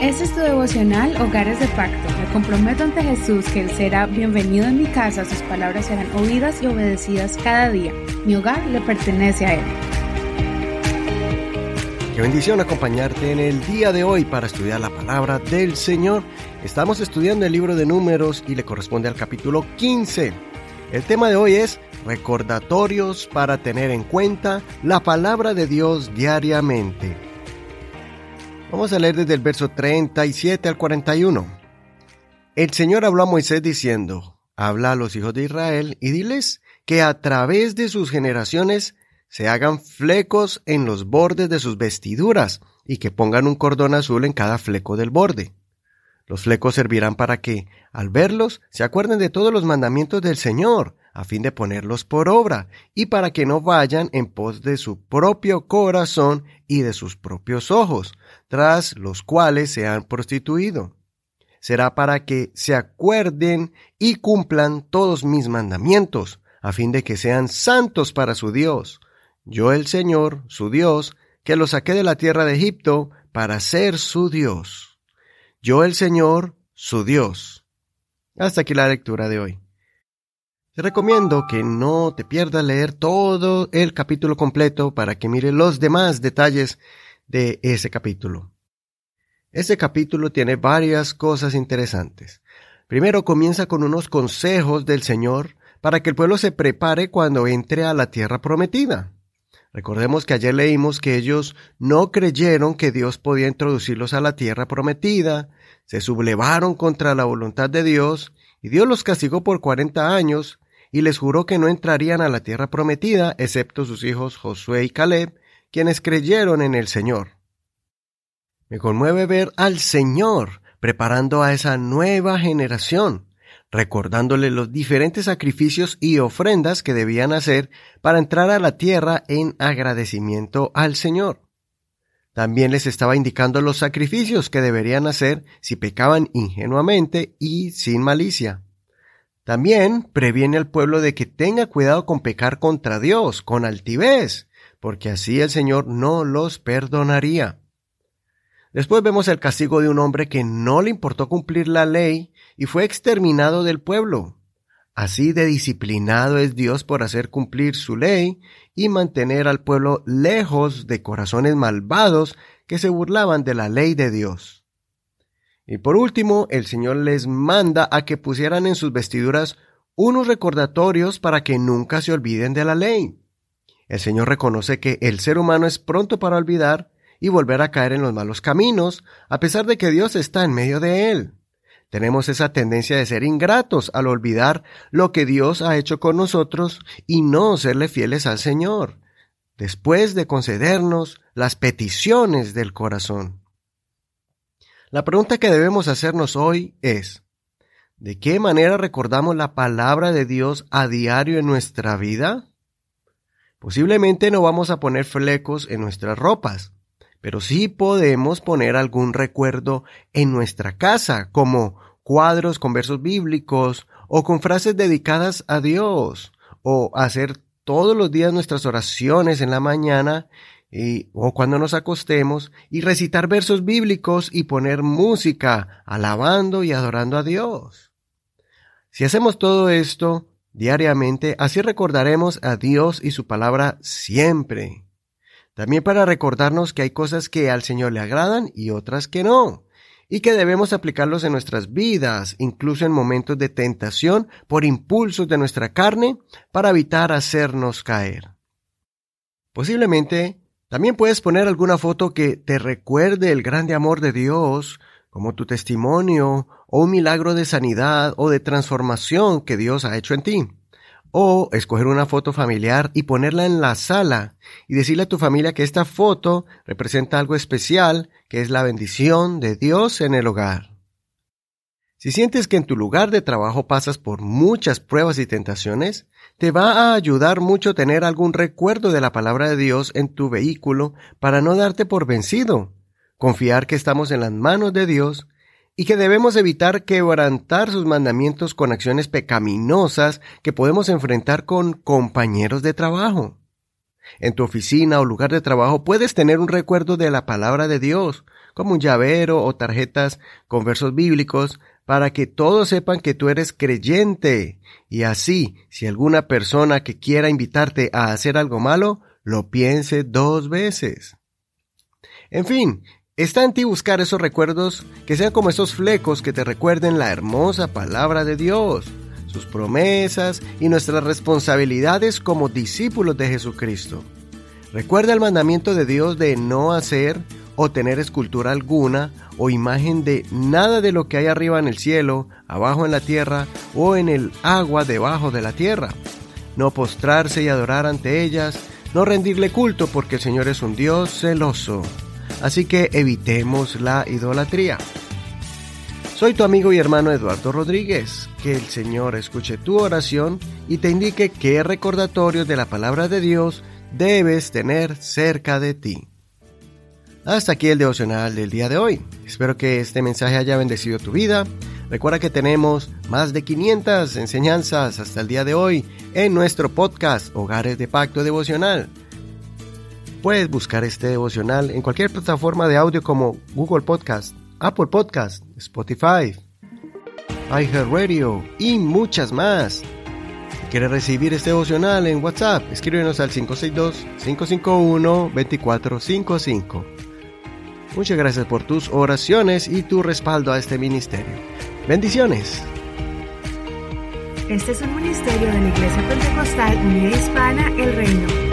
Este es tu devocional Hogares de Pacto. Me comprometo ante Jesús que Él será bienvenido en mi casa, sus palabras serán oídas y obedecidas cada día. Mi hogar le pertenece a Él. Qué bendición acompañarte en el día de hoy para estudiar la palabra del Señor. Estamos estudiando el libro de números y le corresponde al capítulo 15. El tema de hoy es recordatorios para tener en cuenta la palabra de Dios diariamente. Vamos a leer desde el verso 37 al 41. El Señor habló a Moisés diciendo, habla a los hijos de Israel y diles que a través de sus generaciones se hagan flecos en los bordes de sus vestiduras y que pongan un cordón azul en cada fleco del borde. Los flecos servirán para que, al verlos, se acuerden de todos los mandamientos del Señor, a fin de ponerlos por obra, y para que no vayan en pos de su propio corazón y de sus propios ojos, tras los cuales se han prostituido. Será para que se acuerden y cumplan todos mis mandamientos, a fin de que sean santos para su Dios, yo el Señor, su Dios, que lo saqué de la tierra de Egipto para ser su Dios. Yo el Señor, su Dios. Hasta aquí la lectura de hoy. Te recomiendo que no te pierdas leer todo el capítulo completo para que mires los demás detalles de ese capítulo. Este capítulo tiene varias cosas interesantes. Primero comienza con unos consejos del Señor para que el pueblo se prepare cuando entre a la tierra prometida. Recordemos que ayer leímos que ellos no creyeron que Dios podía introducirlos a la tierra prometida, se sublevaron contra la voluntad de Dios, y Dios los castigó por cuarenta años, y les juró que no entrarían a la tierra prometida, excepto sus hijos Josué y Caleb, quienes creyeron en el Señor. Me conmueve ver al Señor preparando a esa nueva generación, recordándole los diferentes sacrificios y ofrendas que debían hacer para entrar a la tierra en agradecimiento al Señor. También les estaba indicando los sacrificios que deberían hacer si pecaban ingenuamente y sin malicia. También previene al pueblo de que tenga cuidado con pecar contra Dios, con altivez, porque así el Señor no los perdonaría. Después vemos el castigo de un hombre que no le importó cumplir la ley y fue exterminado del pueblo. Así de disciplinado es Dios por hacer cumplir su ley y mantener al pueblo lejos de corazones malvados que se burlaban de la ley de Dios. Y por último, el Señor les manda a que pusieran en sus vestiduras unos recordatorios para que nunca se olviden de la ley. El Señor reconoce que el ser humano es pronto para olvidar y volver a caer en los malos caminos, a pesar de que Dios está en medio de él. Tenemos esa tendencia de ser ingratos al olvidar lo que Dios ha hecho con nosotros y no serle fieles al Señor, después de concedernos las peticiones del corazón. La pregunta que debemos hacernos hoy es, ¿de qué manera recordamos la palabra de Dios a diario en nuestra vida? Posiblemente no vamos a poner flecos en nuestras ropas, pero sí podemos poner algún recuerdo en nuestra casa, como cuadros con versos bíblicos o con frases dedicadas a Dios, o hacer todos los días nuestras oraciones en la mañana y, o cuando nos acostemos y recitar versos bíblicos y poner música alabando y adorando a Dios. Si hacemos todo esto diariamente, así recordaremos a Dios y su palabra siempre. También para recordarnos que hay cosas que al Señor le agradan y otras que no, y que debemos aplicarlos en nuestras vidas, incluso en momentos de tentación por impulsos de nuestra carne, para evitar hacernos caer. Posiblemente también puedes poner alguna foto que te recuerde el grande amor de Dios, como tu testimonio o un milagro de sanidad o de transformación que Dios ha hecho en ti. O escoger una foto familiar y ponerla en la sala y decirle a tu familia que esta foto representa algo especial, que es la bendición de Dios en el hogar. Si sientes que en tu lugar de trabajo pasas por muchas pruebas y tentaciones, te va a ayudar mucho tener algún recuerdo de la palabra de Dios en tu vehículo para no darte por vencido, confiar que estamos en las manos de Dios y que debemos evitar quebrantar sus mandamientos con acciones pecaminosas que podemos enfrentar con compañeros de trabajo. En tu oficina o lugar de trabajo puedes tener un recuerdo de la palabra de Dios, como un llavero o tarjetas con versos bíblicos, para que todos sepan que tú eres creyente. Y así, si alguna persona que quiera invitarte a hacer algo malo, lo piense dos veces. En fin, Está en ti buscar esos recuerdos que sean como esos flecos que te recuerden la hermosa palabra de Dios, sus promesas y nuestras responsabilidades como discípulos de Jesucristo. Recuerda el mandamiento de Dios de no hacer o tener escultura alguna o imagen de nada de lo que hay arriba en el cielo, abajo en la tierra o en el agua debajo de la tierra. No postrarse y adorar ante ellas, no rendirle culto porque el Señor es un Dios celoso así que evitemos la idolatría. Soy tu amigo y hermano Eduardo Rodríguez. Que el Señor escuche tu oración y te indique qué recordatorios de la palabra de Dios debes tener cerca de ti. Hasta aquí el devocional del día de hoy. Espero que este mensaje haya bendecido tu vida. Recuerda que tenemos más de 500 enseñanzas hasta el día de hoy en nuestro podcast Hogares de Pacto Devocional. Puedes buscar este devocional en cualquier plataforma de audio como Google Podcast, Apple Podcast, Spotify, iHeartRadio y muchas más. Si quieres recibir este devocional en WhatsApp, escríbenos al 562-551-2455. Muchas gracias por tus oraciones y tu respaldo a este ministerio. Bendiciones. Este es un ministerio de la Iglesia Pentecostal Unida Hispana El Reino.